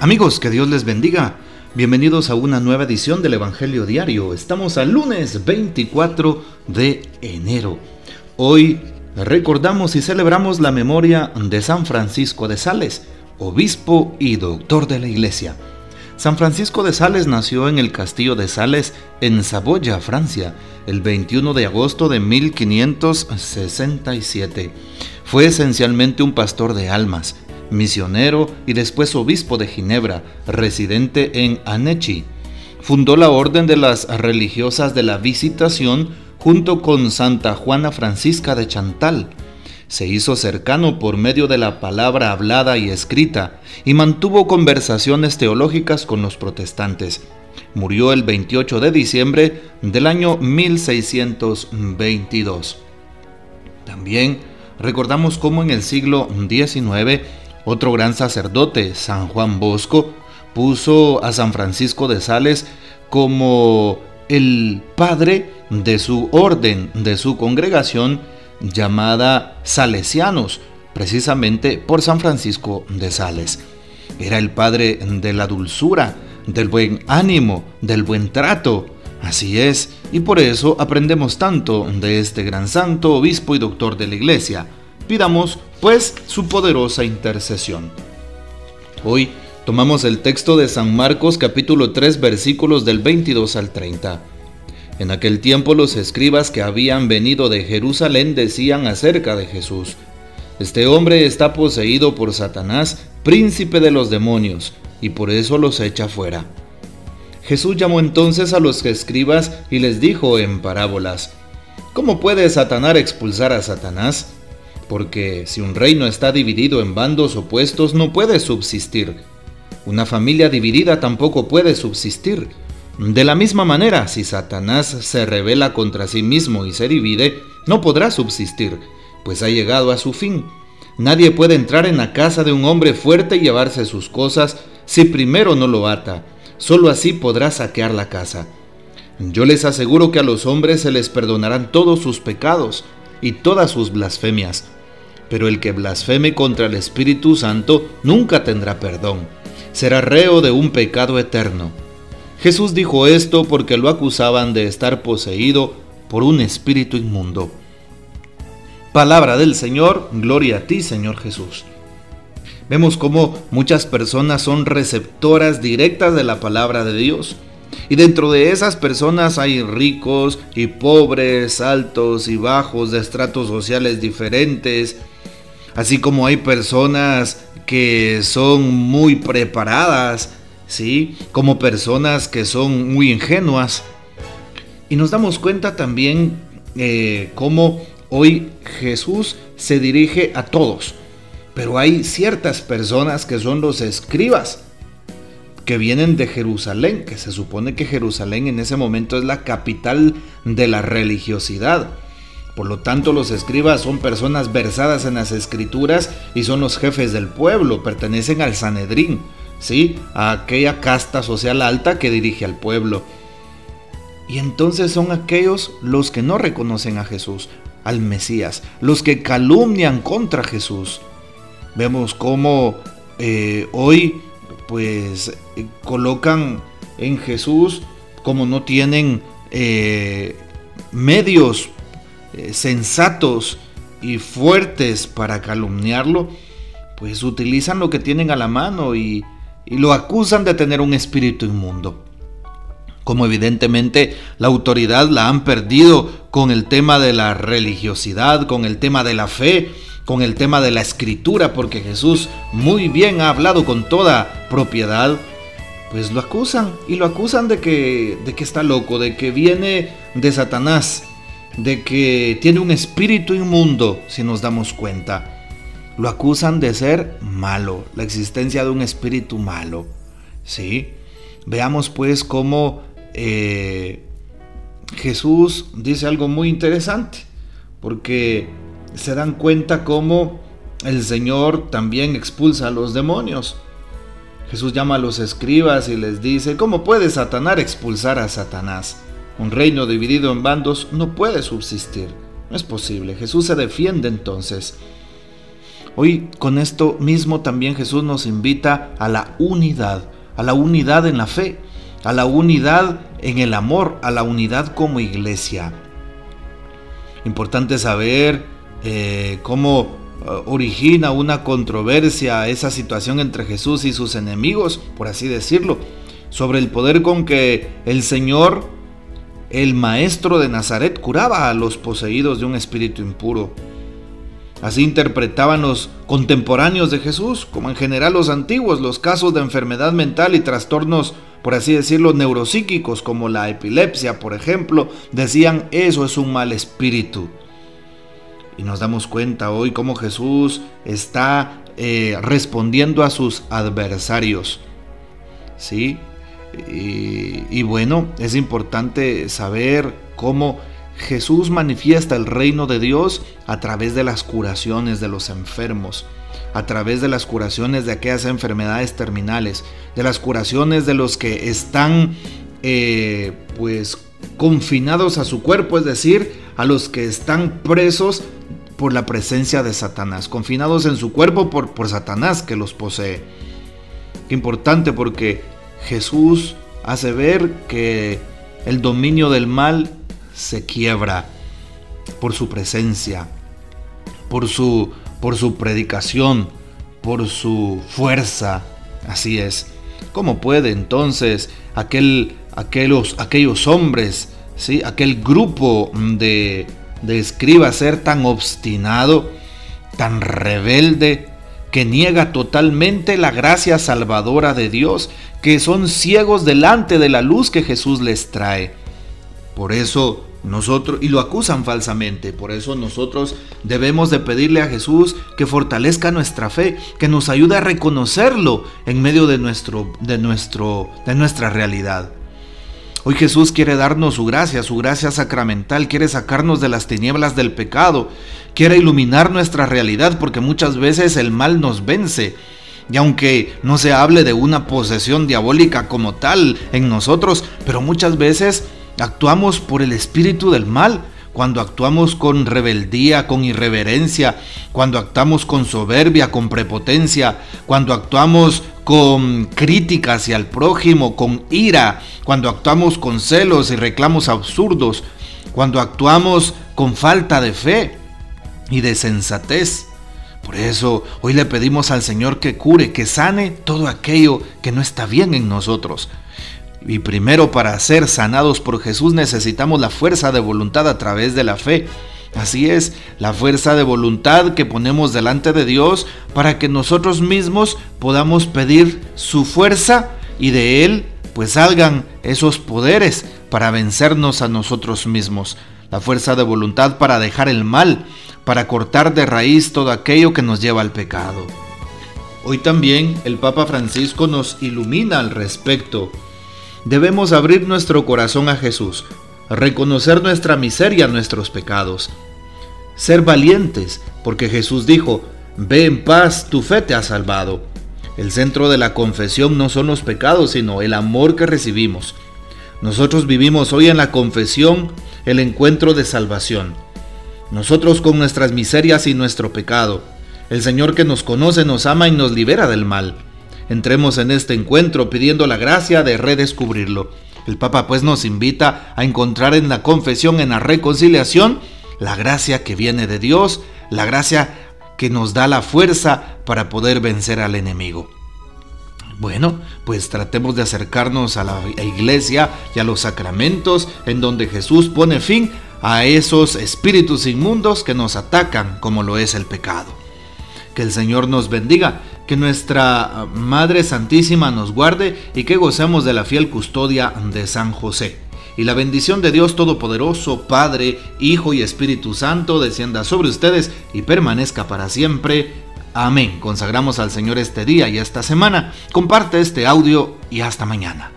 Amigos, que Dios les bendiga. Bienvenidos a una nueva edición del Evangelio Diario. Estamos al lunes 24 de enero. Hoy recordamos y celebramos la memoria de San Francisco de Sales, obispo y doctor de la Iglesia. San Francisco de Sales nació en el castillo de Sales en Saboya, Francia, el 21 de agosto de 1567. Fue esencialmente un pastor de almas misionero y después obispo de Ginebra, residente en Anechi. Fundó la Orden de las Religiosas de la Visitación junto con Santa Juana Francisca de Chantal. Se hizo cercano por medio de la palabra hablada y escrita y mantuvo conversaciones teológicas con los protestantes. Murió el 28 de diciembre del año 1622. También recordamos cómo en el siglo XIX otro gran sacerdote, San Juan Bosco, puso a San Francisco de Sales como el padre de su orden, de su congregación llamada Salesianos, precisamente por San Francisco de Sales. Era el padre de la dulzura, del buen ánimo, del buen trato. Así es, y por eso aprendemos tanto de este gran santo, obispo y doctor de la iglesia. Pidamos, pues, su poderosa intercesión. Hoy tomamos el texto de San Marcos capítulo 3 versículos del 22 al 30. En aquel tiempo los escribas que habían venido de Jerusalén decían acerca de Jesús, Este hombre está poseído por Satanás, príncipe de los demonios, y por eso los echa fuera. Jesús llamó entonces a los escribas y les dijo en parábolas, ¿Cómo puede Satanás expulsar a Satanás? Porque si un reino está dividido en bandos opuestos no puede subsistir. Una familia dividida tampoco puede subsistir. De la misma manera, si Satanás se revela contra sí mismo y se divide, no podrá subsistir, pues ha llegado a su fin. Nadie puede entrar en la casa de un hombre fuerte y llevarse sus cosas si primero no lo ata. Solo así podrá saquear la casa. Yo les aseguro que a los hombres se les perdonarán todos sus pecados y todas sus blasfemias pero el que blasfeme contra el Espíritu Santo nunca tendrá perdón. Será reo de un pecado eterno. Jesús dijo esto porque lo acusaban de estar poseído por un espíritu inmundo. Palabra del Señor, gloria a ti Señor Jesús. Vemos cómo muchas personas son receptoras directas de la palabra de Dios. Y dentro de esas personas hay ricos y pobres, altos y bajos, de estratos sociales diferentes, así como hay personas que son muy preparadas, ¿sí? Como personas que son muy ingenuas. Y nos damos cuenta también eh, cómo hoy Jesús se dirige a todos. Pero hay ciertas personas que son los escribas, que vienen de Jerusalén, que se supone que Jerusalén en ese momento es la capital de la religiosidad. Por lo tanto, los escribas son personas versadas en las escrituras y son los jefes del pueblo, pertenecen al Sanedrín, ¿sí? A aquella casta social alta que dirige al pueblo. Y entonces son aquellos los que no reconocen a Jesús, al Mesías, los que calumnian contra Jesús. Vemos cómo eh, hoy pues colocan en Jesús como no tienen eh, medios eh, sensatos y fuertes para calumniarlo, pues utilizan lo que tienen a la mano y, y lo acusan de tener un espíritu inmundo. Como evidentemente la autoridad la han perdido con el tema de la religiosidad, con el tema de la fe, con el tema de la escritura, porque Jesús muy bien ha hablado con toda propiedad, pues lo acusan y lo acusan de que, de que está loco, de que viene de Satanás, de que tiene un espíritu inmundo, si nos damos cuenta. Lo acusan de ser malo, la existencia de un espíritu malo. ¿Sí? Veamos pues cómo eh, Jesús dice algo muy interesante, porque se dan cuenta cómo el Señor también expulsa a los demonios. Jesús llama a los escribas y les dice, ¿cómo puede Satanás expulsar a Satanás? Un reino dividido en bandos no puede subsistir. No es posible. Jesús se defiende entonces. Hoy con esto mismo también Jesús nos invita a la unidad, a la unidad en la fe, a la unidad en el amor, a la unidad como iglesia. Importante saber eh, cómo eh, origina una controversia esa situación entre Jesús y sus enemigos, por así decirlo, sobre el poder con que el Señor, el Maestro de Nazaret, curaba a los poseídos de un espíritu impuro. Así interpretaban los contemporáneos de Jesús, como en general los antiguos, los casos de enfermedad mental y trastornos, por así decirlo, neuropsíquicos, como la epilepsia, por ejemplo, decían, eso es un mal espíritu. Y nos damos cuenta hoy cómo Jesús está eh, respondiendo a sus adversarios. ¿Sí? Y bueno, es importante saber cómo Jesús manifiesta el reino de Dios a través de las curaciones de los enfermos, a través de las curaciones de aquellas enfermedades terminales, de las curaciones de los que están eh, pues confinados a su cuerpo, es decir, a los que están presos por la presencia de Satanás, confinados en su cuerpo por, por Satanás que los posee. Qué importante porque Jesús hace ver que el dominio del mal se quiebra por su presencia, por su, por su predicación, por su fuerza. Así es. ¿Cómo puede entonces aquel, aquellos, aquellos hombres, ¿sí? aquel grupo de, de escribas ser tan obstinado, tan rebelde, que niega totalmente la gracia salvadora de Dios, que son ciegos delante de la luz que Jesús les trae? Por eso nosotros, y lo acusan falsamente, por eso nosotros debemos de pedirle a Jesús que fortalezca nuestra fe, que nos ayude a reconocerlo en medio de, nuestro, de, nuestro, de nuestra realidad. Hoy Jesús quiere darnos su gracia, su gracia sacramental, quiere sacarnos de las tinieblas del pecado, quiere iluminar nuestra realidad porque muchas veces el mal nos vence. Y aunque no se hable de una posesión diabólica como tal en nosotros, pero muchas veces Actuamos por el espíritu del mal cuando actuamos con rebeldía, con irreverencia, cuando actuamos con soberbia, con prepotencia, cuando actuamos con crítica hacia el prójimo, con ira, cuando actuamos con celos y reclamos absurdos, cuando actuamos con falta de fe y de sensatez. Por eso hoy le pedimos al Señor que cure, que sane todo aquello que no está bien en nosotros. Y primero para ser sanados por Jesús necesitamos la fuerza de voluntad a través de la fe. Así es, la fuerza de voluntad que ponemos delante de Dios para que nosotros mismos podamos pedir su fuerza y de Él pues salgan esos poderes para vencernos a nosotros mismos. La fuerza de voluntad para dejar el mal, para cortar de raíz todo aquello que nos lleva al pecado. Hoy también el Papa Francisco nos ilumina al respecto debemos abrir nuestro corazón a Jesús, reconocer nuestra miseria, nuestros pecados, ser valientes, porque Jesús dijo, ve en paz, tu fe te ha salvado. El centro de la confesión no son los pecados, sino el amor que recibimos. Nosotros vivimos hoy en la confesión el encuentro de salvación. Nosotros con nuestras miserias y nuestro pecado. El Señor que nos conoce nos ama y nos libera del mal. Entremos en este encuentro pidiendo la gracia de redescubrirlo. El Papa pues nos invita a encontrar en la confesión, en la reconciliación, la gracia que viene de Dios, la gracia que nos da la fuerza para poder vencer al enemigo. Bueno, pues tratemos de acercarnos a la iglesia y a los sacramentos en donde Jesús pone fin a esos espíritus inmundos que nos atacan como lo es el pecado. Que el Señor nos bendiga que nuestra Madre Santísima nos guarde y que gocemos de la fiel custodia de San José. Y la bendición de Dios Todopoderoso, Padre, Hijo y Espíritu Santo, descienda sobre ustedes y permanezca para siempre. Amén. Consagramos al Señor este día y esta semana. Comparte este audio y hasta mañana.